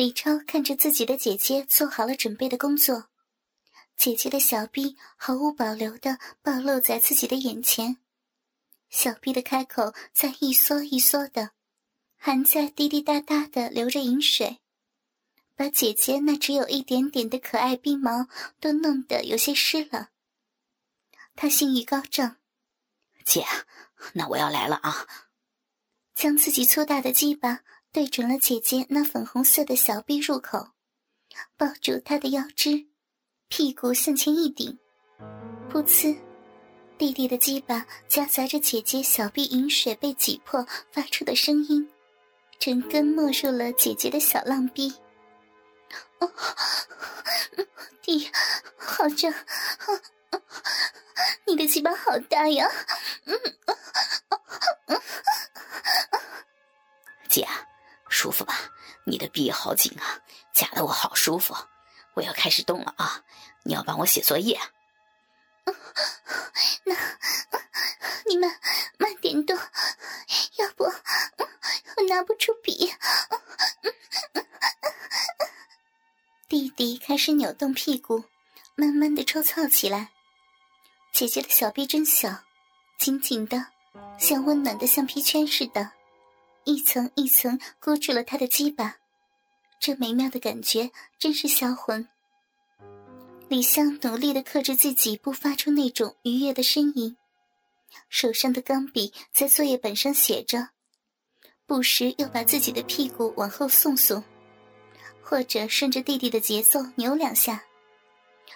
李超看着自己的姐姐做好了准备的工作，姐姐的小臂毫无保留的暴露在自己的眼前，小臂的开口在一缩一缩的，还在滴滴答答的流着饮水，把姐姐那只有一点点的可爱臂毛都弄得有些湿了。他性欲高涨，姐，那我要来了啊！将自己粗大的鸡巴。对准了姐姐那粉红色的小臂入口，抱住她的腰肢，屁股向前一顶，噗呲，弟弟的鸡巴夹杂着姐姐小臂饮水被挤破发出的声音，整根没入了姐姐的小浪逼。弟，好正，你的鸡巴好大呀！嗯，姐。舒服吧？你的臂好紧啊，夹得我好舒服。我要开始动了啊！你要帮我写作业。那你们慢点动，要不我拿不出笔。弟弟开始扭动屁股，慢慢的抽操起来。姐姐的小臂真小，紧紧的，像温暖的橡皮圈似的。一层一层箍住了他的鸡巴，这美妙的感觉真是销魂。李湘努力的克制自己，不发出那种愉悦的呻吟，手上的钢笔在作业本上写着，不时又把自己的屁股往后送送，或者顺着弟弟的节奏扭两下，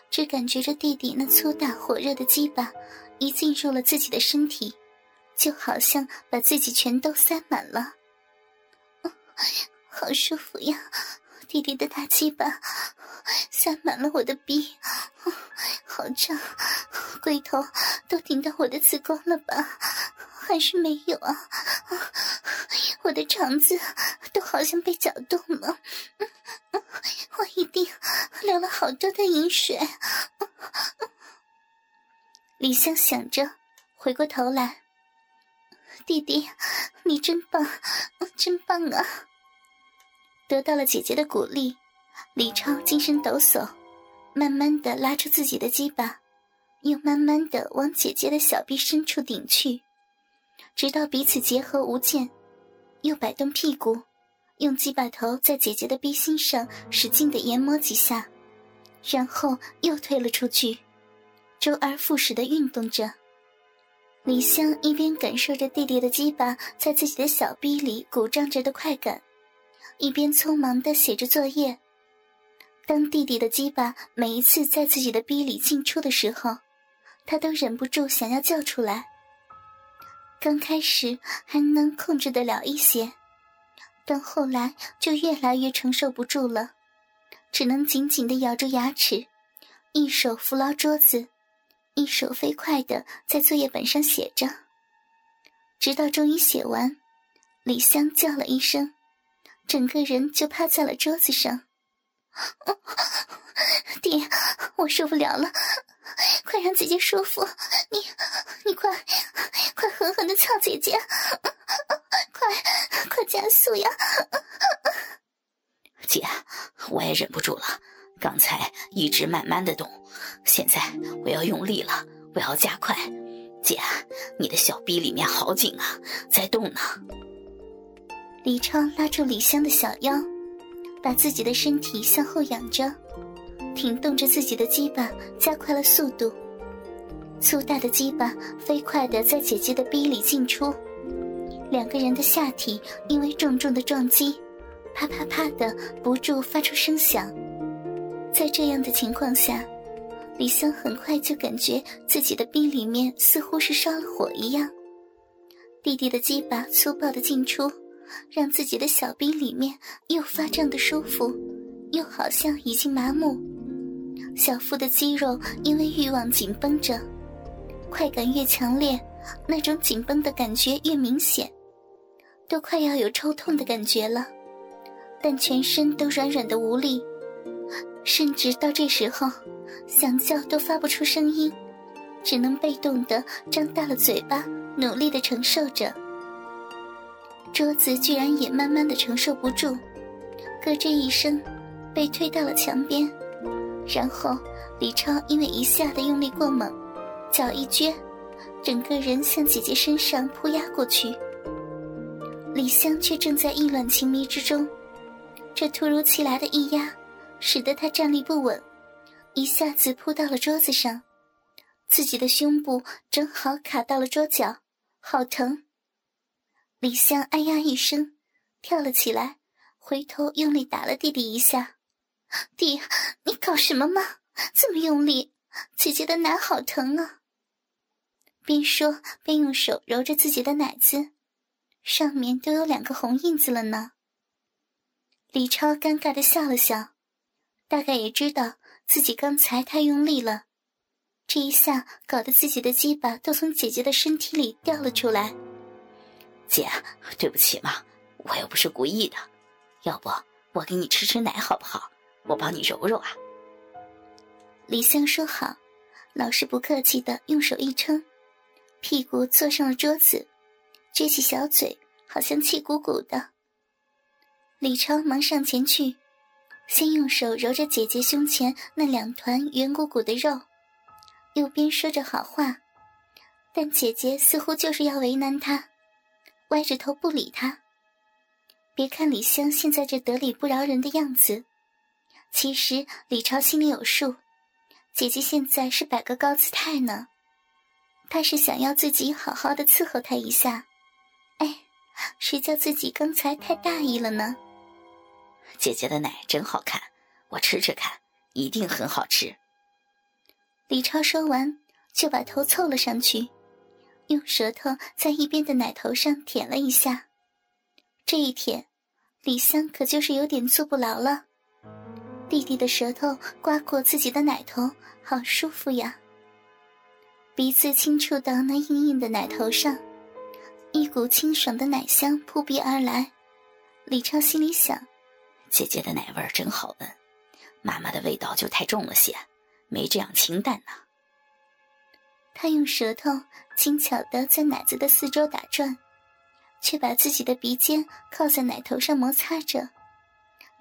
只感觉着弟弟那粗大火热的鸡巴一进入了自己的身体。就好像把自己全都塞满了，好舒服呀！弟弟的大鸡巴塞满了我的逼，好胀，龟头都顶到我的子宫了吧？还是没有啊？我的肠子都好像被搅动了，我一定流了好多的饮水。李湘想着，回过头来。弟弟，你真棒，真棒啊！得到了姐姐的鼓励，李超精神抖擞，慢慢的拉出自己的鸡巴，又慢慢的往姐姐的小臂深处顶去，直到彼此结合无间，又摆动屁股，用鸡巴头在姐姐的臂心上使劲的研磨几下，然后又退了出去，周而复始的运动着。李湘一边感受着弟弟的鸡巴在自己的小臂里鼓胀着的快感，一边匆忙地写着作业。当弟弟的鸡巴每一次在自己的逼里进出的时候，他都忍不住想要叫出来。刚开始还能控制得了一些，但后来就越来越承受不住了，只能紧紧地咬着牙齿，一手扶牢桌子。一手飞快的在作业本上写着，直到终于写完，李湘叫了一声，整个人就趴在了桌子上。爹，我受不了了，快让姐姐舒服！你，你快，快狠狠的操姐姐！快，快加速呀！姐，我也忍不住了。刚才一直慢慢的动，现在我要用力了，我要加快。姐，你的小臂里面好紧啊，在动呢。李超拉住李湘的小腰，把自己的身体向后仰着，挺动着自己的鸡巴，加快了速度。粗大的鸡巴飞快的在姐姐的逼里进出，两个人的下体因为重重的撞击，啪啪啪的不住发出声响。在这样的情况下，李湘很快就感觉自己的臂里面似乎是烧了火一样。弟弟的鸡巴粗暴的进出，让自己的小臂里面又发胀的舒服，又好像已经麻木。小腹的肌肉因为欲望紧绷着，快感越强烈，那种紧绷的感觉越明显，都快要有抽痛的感觉了，但全身都软软的无力。甚至到这时候，想叫都发不出声音，只能被动的张大了嘴巴，努力的承受着。桌子居然也慢慢的承受不住，咯吱一声，被推到了墙边，然后李超因为一下的用力过猛，脚一撅，整个人向姐姐身上扑压过去。李湘却正在意乱情迷之中，这突如其来的一压，使得他站立不稳，一下子扑到了桌子上，自己的胸部正好卡到了桌角，好疼！李湘哎呀一声，跳了起来。回头用力打了弟弟一下，弟，你搞什么嘛？这么用力，姐姐的奶好疼啊！边说边用手揉着自己的奶子，上面都有两个红印子了呢。李超尴尬的笑了笑，大概也知道自己刚才太用力了，这一下搞得自己的鸡巴都从姐姐的身体里掉了出来。姐，对不起嘛，我又不是故意的。要不我给你吃吃奶好不好？我帮你揉揉啊。李湘说好，老是不客气的用手一撑，屁股坐上了桌子，撅起小嘴，好像气鼓鼓的。李超忙上前去，先用手揉着姐姐胸前那两团圆鼓鼓的肉，又边说着好话，但姐姐似乎就是要为难他，歪着头不理他。别看李湘现在这得理不饶人的样子，其实李超心里有数，姐姐现在是摆个高姿态呢。他是想要自己好好的伺候她一下，哎，谁叫自己刚才太大意了呢？姐姐的奶真好看，我吃吃看，一定很好吃。李超说完，就把头凑了上去，用舌头在一边的奶头上舔了一下。这一舔，李湘可就是有点坐不牢了。弟弟的舌头刮过自己的奶头，好舒服呀。鼻子轻触到那硬硬的奶头上，一股清爽的奶香扑鼻而来。李超心里想：姐姐的奶味儿真好闻，妈妈的味道就太重了些，没这样清淡呢。他用舌头轻巧地在奶子的四周打转。却把自己的鼻尖靠在奶头上摩擦着，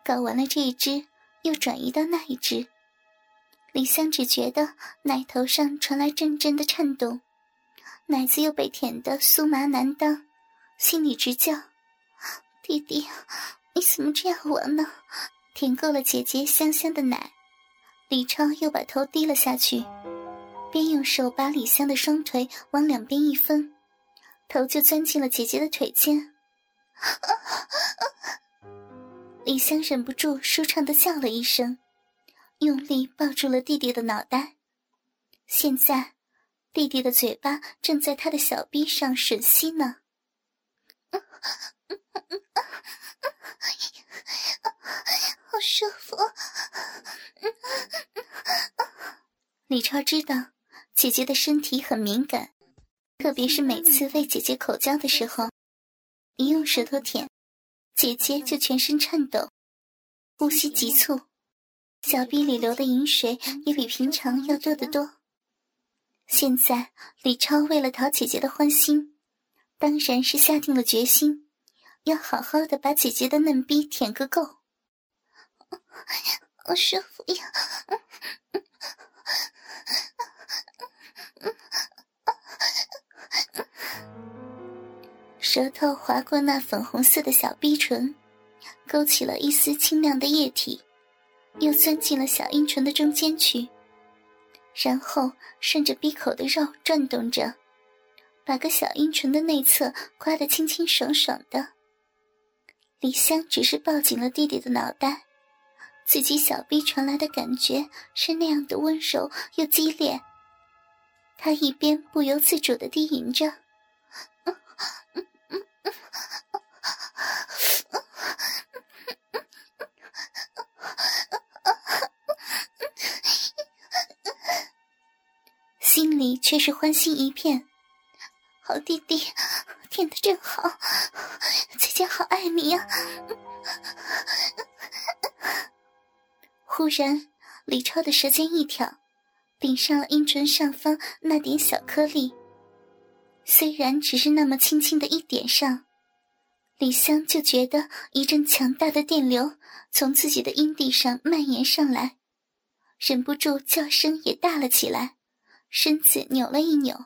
搞完了这一只，又转移到那一只。李湘只觉得奶头上传来阵阵的颤动，奶子又被舔得酥麻难当，心里直叫：“弟弟，你怎么这样玩呢？”舔够了姐姐香香的奶，李超又把头低了下去，边用手把李香的双腿往两边一分。头就钻进了姐姐的腿间，李香忍不住舒畅的叫了一声，用力抱住了弟弟的脑袋。现在，弟弟的嘴巴正在他的小臂上吮吸呢，好舒服。李超知道姐姐的身体很敏感。特别是每次喂姐姐口交的时候，一用舌头舔，姐姐就全身颤抖，呼吸急促，小臂里流的饮水也比平常要多得多。现在李超为了讨姐姐的欢心，当然是下定了决心，要好好的把姐姐的嫩逼舔个够。好舒服呀！舌头划过那粉红色的小逼唇，勾起了一丝清亮的液体，又钻进了小阴唇的中间去，然后顺着闭口的肉转动着，把个小阴唇的内侧刮得清清爽爽的。李湘只是抱紧了弟弟的脑袋，自己小臂传来的感觉是那样的温柔又激烈，他一边不由自主的低吟着。心里却是欢欣一片，好弟弟，舔的真好，姐姐好爱你呀！忽然，李超的舌尖一挑，顶上了阴唇上方那点小颗粒。虽然只是那么轻轻的一点上。李香就觉得一阵强大的电流从自己的阴蒂上蔓延上来，忍不住叫声也大了起来，身子扭了一扭。